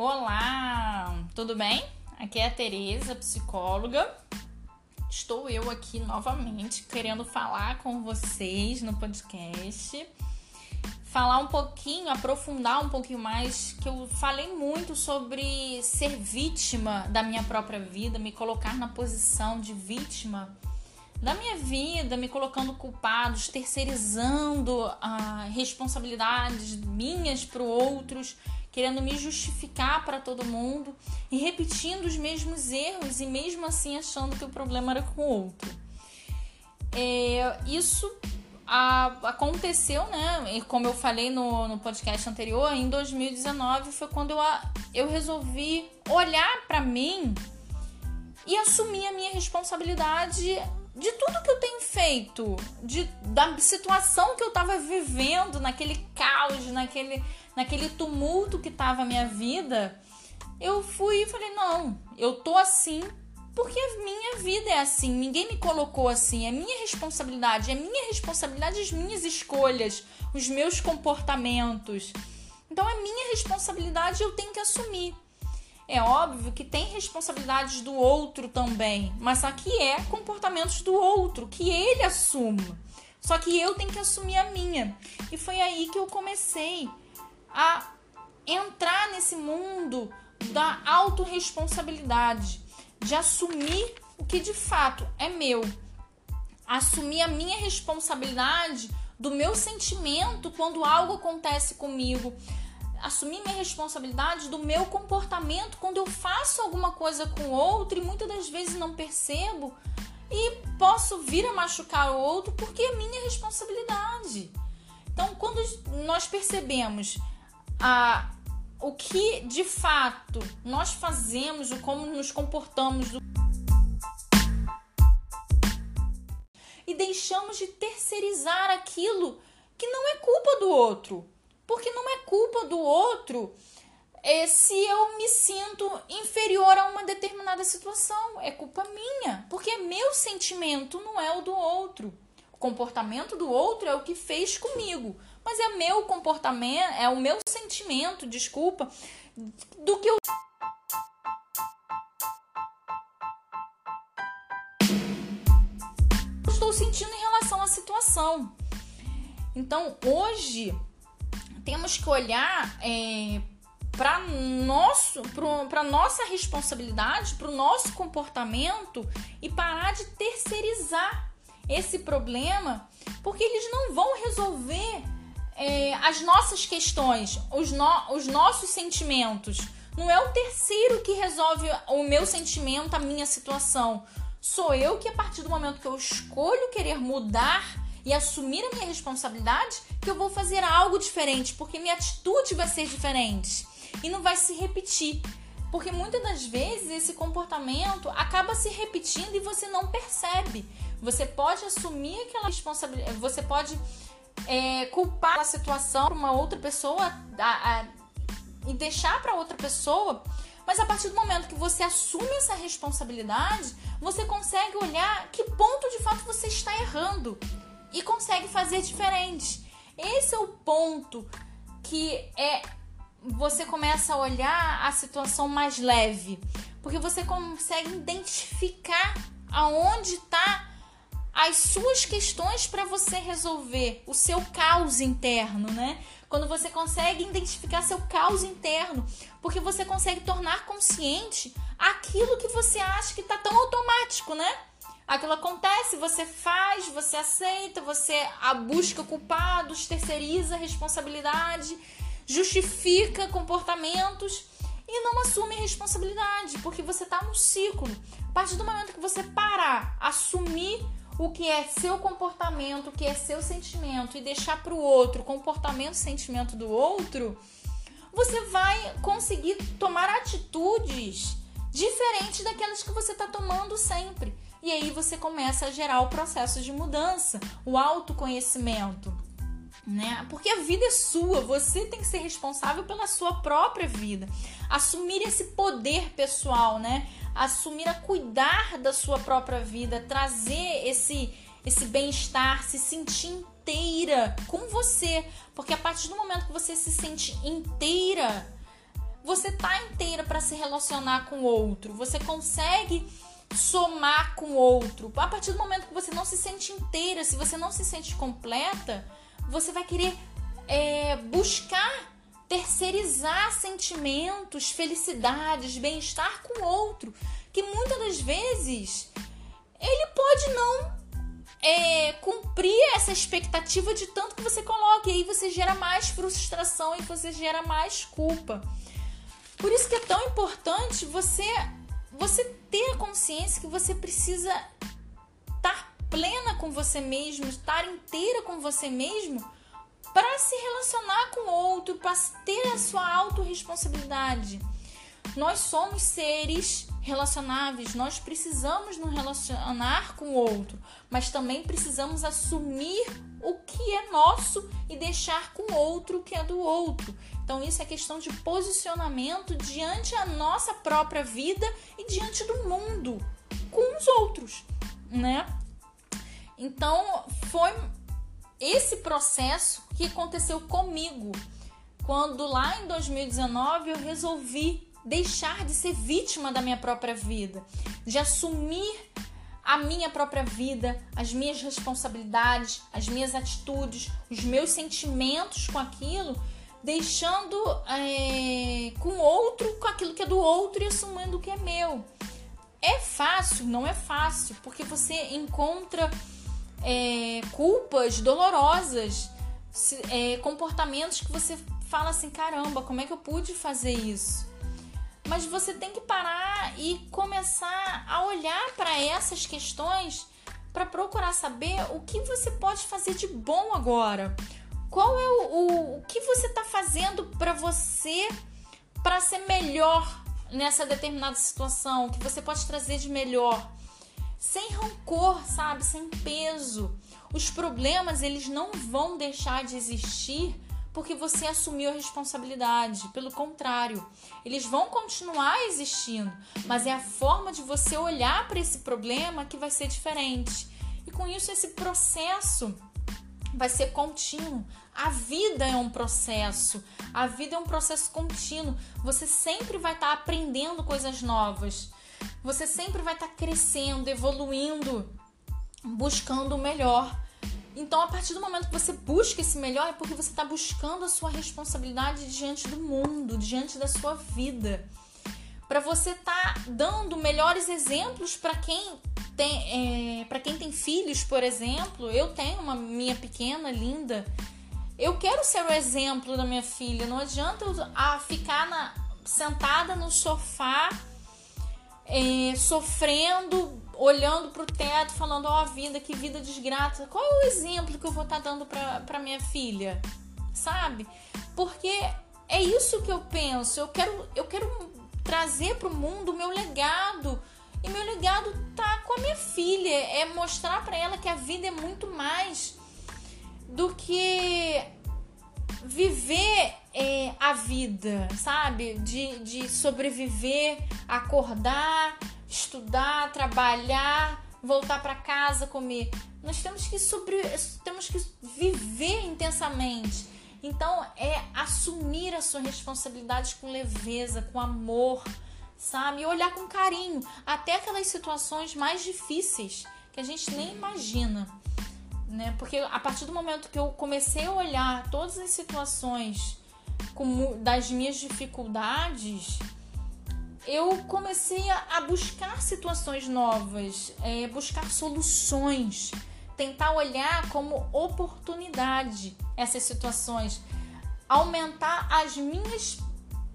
Olá, tudo bem? Aqui é a Tereza, psicóloga. Estou eu aqui novamente querendo falar com vocês no podcast. Falar um pouquinho, aprofundar um pouquinho mais, que eu falei muito sobre ser vítima da minha própria vida, me colocar na posição de vítima da minha vida, me colocando culpados, terceirizando ah, responsabilidades minhas para outros, querendo me justificar para todo mundo e repetindo os mesmos erros e mesmo assim achando que o problema era com o outro. É, isso aconteceu, né? E como eu falei no, no podcast anterior, em 2019 foi quando eu, eu resolvi olhar para mim e assumir a minha responsabilidade de tudo que eu tenho feito, de, da situação que eu estava vivendo, naquele caos, naquele, naquele tumulto que estava a minha vida, eu fui e falei: não, eu tô assim porque a minha vida é assim, ninguém me colocou assim, é minha responsabilidade, é minha responsabilidade as minhas escolhas, os meus comportamentos. Então é minha responsabilidade, eu tenho que assumir. É óbvio que tem responsabilidades do outro também, mas aqui é comportamentos do outro que ele assume. Só que eu tenho que assumir a minha. E foi aí que eu comecei a entrar nesse mundo da autorresponsabilidade, de assumir o que de fato é meu. Assumir a minha responsabilidade do meu sentimento quando algo acontece comigo, assumir minha responsabilidade do meu comportamento quando eu faço alguma coisa com outro e muitas das vezes não percebo e posso vir a machucar o outro porque é minha responsabilidade. Então, quando nós percebemos a, o que de fato nós fazemos, o como nos comportamos do... e deixamos de terceirizar aquilo que não é culpa do outro porque não é culpa do outro é, se eu me sinto inferior a uma determinada situação. É culpa minha, porque é meu sentimento, não é o do outro. O comportamento do outro é o que fez comigo, mas é meu comportamento, é o meu sentimento, desculpa, do que eu estou sentindo em relação à situação. Então, hoje temos que olhar é, para nosso para nossa responsabilidade, para o nosso comportamento e parar de terceirizar esse problema, porque eles não vão resolver é, as nossas questões, os, no, os nossos sentimentos. Não é o terceiro que resolve o meu sentimento, a minha situação. Sou eu que, a partir do momento que eu escolho querer mudar e assumir a minha responsabilidade, que eu vou fazer algo diferente, porque minha atitude vai ser diferente e não vai se repetir. Porque muitas das vezes esse comportamento acaba se repetindo e você não percebe. Você pode assumir aquela responsabilidade, você pode é, culpar a situação para uma outra pessoa a, a, e deixar para outra pessoa, mas a partir do momento que você assume essa responsabilidade, você consegue olhar que ponto de fato você está errando e consegue fazer diferente. Esse é o ponto que é você começa a olhar a situação mais leve, porque você consegue identificar aonde está as suas questões para você resolver o seu caos interno, né? Quando você consegue identificar seu caos interno, porque você consegue tornar consciente aquilo que você acha que está tão automático, né? Aquilo acontece, você faz, você aceita, você a busca culpados, terceiriza a responsabilidade, justifica comportamentos e não assume responsabilidade, porque você está num ciclo. A partir do momento que você parar, assumir o que é seu comportamento, o que é seu sentimento e deixar para o outro comportamento sentimento do outro, você vai conseguir tomar atitudes diferentes daquelas que você está tomando sempre. E aí você começa a gerar o processo de mudança, o autoconhecimento. Né? Porque a vida é sua, você tem que ser responsável pela sua própria vida. Assumir esse poder pessoal, né? Assumir a cuidar da sua própria vida, trazer esse esse bem-estar, se sentir inteira com você, porque a partir do momento que você se sente inteira, você tá inteira para se relacionar com o outro. Você consegue somar com outro. A partir do momento que você não se sente inteira, se você não se sente completa, você vai querer é, buscar terceirizar sentimentos, felicidades, bem-estar com outro, que muitas das vezes ele pode não é, cumprir essa expectativa de tanto que você coloca, e aí você gera mais frustração e você gera mais culpa. Por isso que é tão importante você você ter a consciência que você precisa estar plena com você mesmo, estar inteira com você mesmo para se relacionar com o outro, para ter a sua autorresponsabilidade. Nós somos seres relacionáveis, nós precisamos nos relacionar com o outro, mas também precisamos assumir o que é nosso e deixar com o outro o que é do outro. Então, isso é questão de posicionamento diante a nossa própria vida e diante do mundo com os outros, né? Então, foi esse processo que aconteceu comigo quando lá em 2019 eu resolvi deixar de ser vítima da minha própria vida, de assumir a minha própria vida, as minhas responsabilidades, as minhas atitudes, os meus sentimentos com aquilo, deixando é, com outro, com aquilo que é do outro e assumindo o que é meu. É fácil? Não é fácil, porque você encontra é, culpas dolorosas, é, comportamentos que você fala assim: caramba, como é que eu pude fazer isso? Mas você tem que parar e começar a olhar para essas questões para procurar saber o que você pode fazer de bom agora. Qual é o, o, o que você está fazendo para você para ser melhor nessa determinada situação? Que você pode trazer de melhor? sem rancor, sabe? Sem peso. Os problemas, eles não vão deixar de existir porque você assumiu a responsabilidade. Pelo contrário, eles vão continuar existindo, mas é a forma de você olhar para esse problema que vai ser diferente. E com isso, esse processo vai ser contínuo. A vida é um processo. A vida é um processo contínuo. Você sempre vai estar aprendendo coisas novas. Você sempre vai estar tá crescendo, evoluindo, buscando o melhor. Então, a partir do momento que você busca esse melhor, é porque você está buscando a sua responsabilidade diante do mundo, diante da sua vida. Para você estar tá dando melhores exemplos para quem tem, é, para quem tem filhos, por exemplo. Eu tenho uma minha pequena linda. Eu quero ser o exemplo da minha filha. Não adianta eu a ficar na, sentada no sofá é, sofrendo, olhando para o teto, falando: Ó, oh, vida, que vida desgraça. Qual é o exemplo que eu vou estar tá dando para minha filha? Sabe? Porque é isso que eu penso. Eu quero, eu quero trazer para o mundo o meu legado. E meu legado tá com a minha filha. É mostrar para ela que a vida é muito mais do que viver é, a vida, sabe? De, de sobreviver, acordar, estudar, trabalhar, voltar para casa, comer. Nós temos que sobre, temos que viver intensamente. Então é assumir a sua responsabilidade com leveza, com amor, sabe? E olhar com carinho até aquelas situações mais difíceis que a gente nem imagina né? Porque a partir do momento que eu comecei a olhar todas as situações com, das minhas dificuldades, eu comecei a, buscar situações novas, é, buscar soluções, tentar olhar como oportunidade essas situações, aumentar as minhas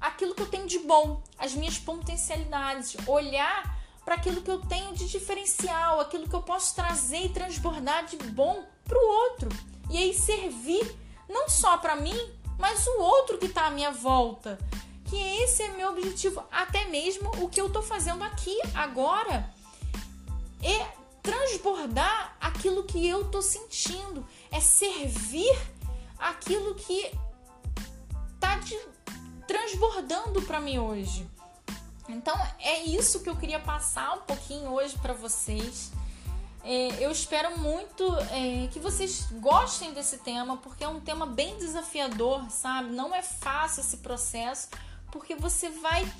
aquilo que eu tenho de bom, as minhas potencialidades, olhar para aquilo que eu tenho de diferencial, aquilo que eu posso trazer e transbordar de bom para o outro. E aí servir não só para mim, mas o outro que está à minha volta. Que esse é meu objetivo, até mesmo o que eu estou fazendo aqui agora é transbordar aquilo que eu estou sentindo, é servir aquilo que está transbordando para mim hoje. Então é isso que eu queria passar um pouquinho hoje para vocês. É, eu espero muito é, que vocês gostem desse tema, porque é um tema bem desafiador, sabe? Não é fácil esse processo, porque você vai.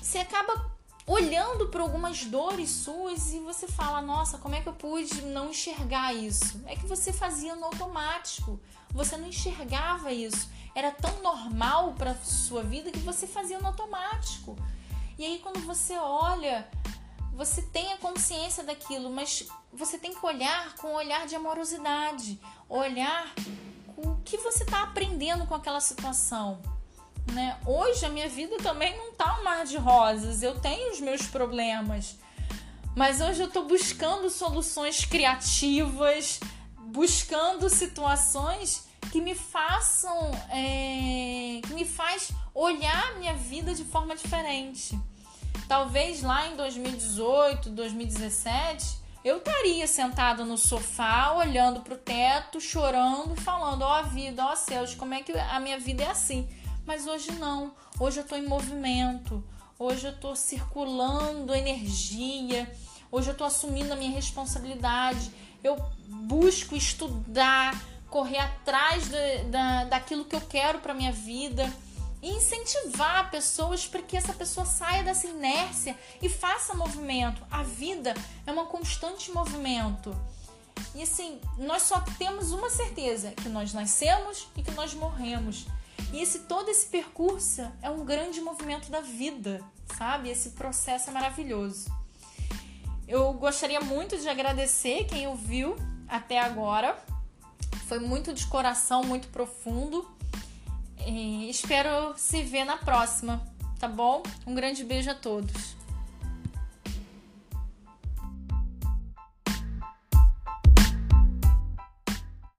Você acaba olhando para algumas dores suas e você fala: Nossa, como é que eu pude não enxergar isso? É que você fazia no automático, você não enxergava isso. Era tão normal para sua vida que você fazia no automático. E aí, quando você olha, você tem a consciência daquilo, mas você tem que olhar com um olhar de amorosidade, olhar o que você está aprendendo com aquela situação né? Hoje a minha vida também não tá um mar de rosas, eu tenho os meus problemas. Mas hoje eu tô buscando soluções criativas, buscando situações que me façam, é, que me faz olhar a minha vida de forma diferente. Talvez lá em 2018, 2017, eu estaria sentado no sofá, olhando para o teto, chorando, falando: ó oh, vida, ó oh, céus, como é que a minha vida é assim? Mas hoje não. Hoje eu estou em movimento. Hoje eu estou circulando energia. Hoje eu estou assumindo a minha responsabilidade. Eu busco estudar, correr atrás da, da, daquilo que eu quero para minha vida e incentivar pessoas para que essa pessoa saia dessa inércia e faça movimento. A vida é um constante movimento. E assim, nós só temos uma certeza, que nós nascemos e que nós morremos. E esse todo esse percurso é um grande movimento da vida, sabe? Esse processo é maravilhoso. Eu gostaria muito de agradecer quem ouviu até agora. Foi muito de coração, muito profundo. E espero se ver na próxima, tá bom? Um grande beijo a todos.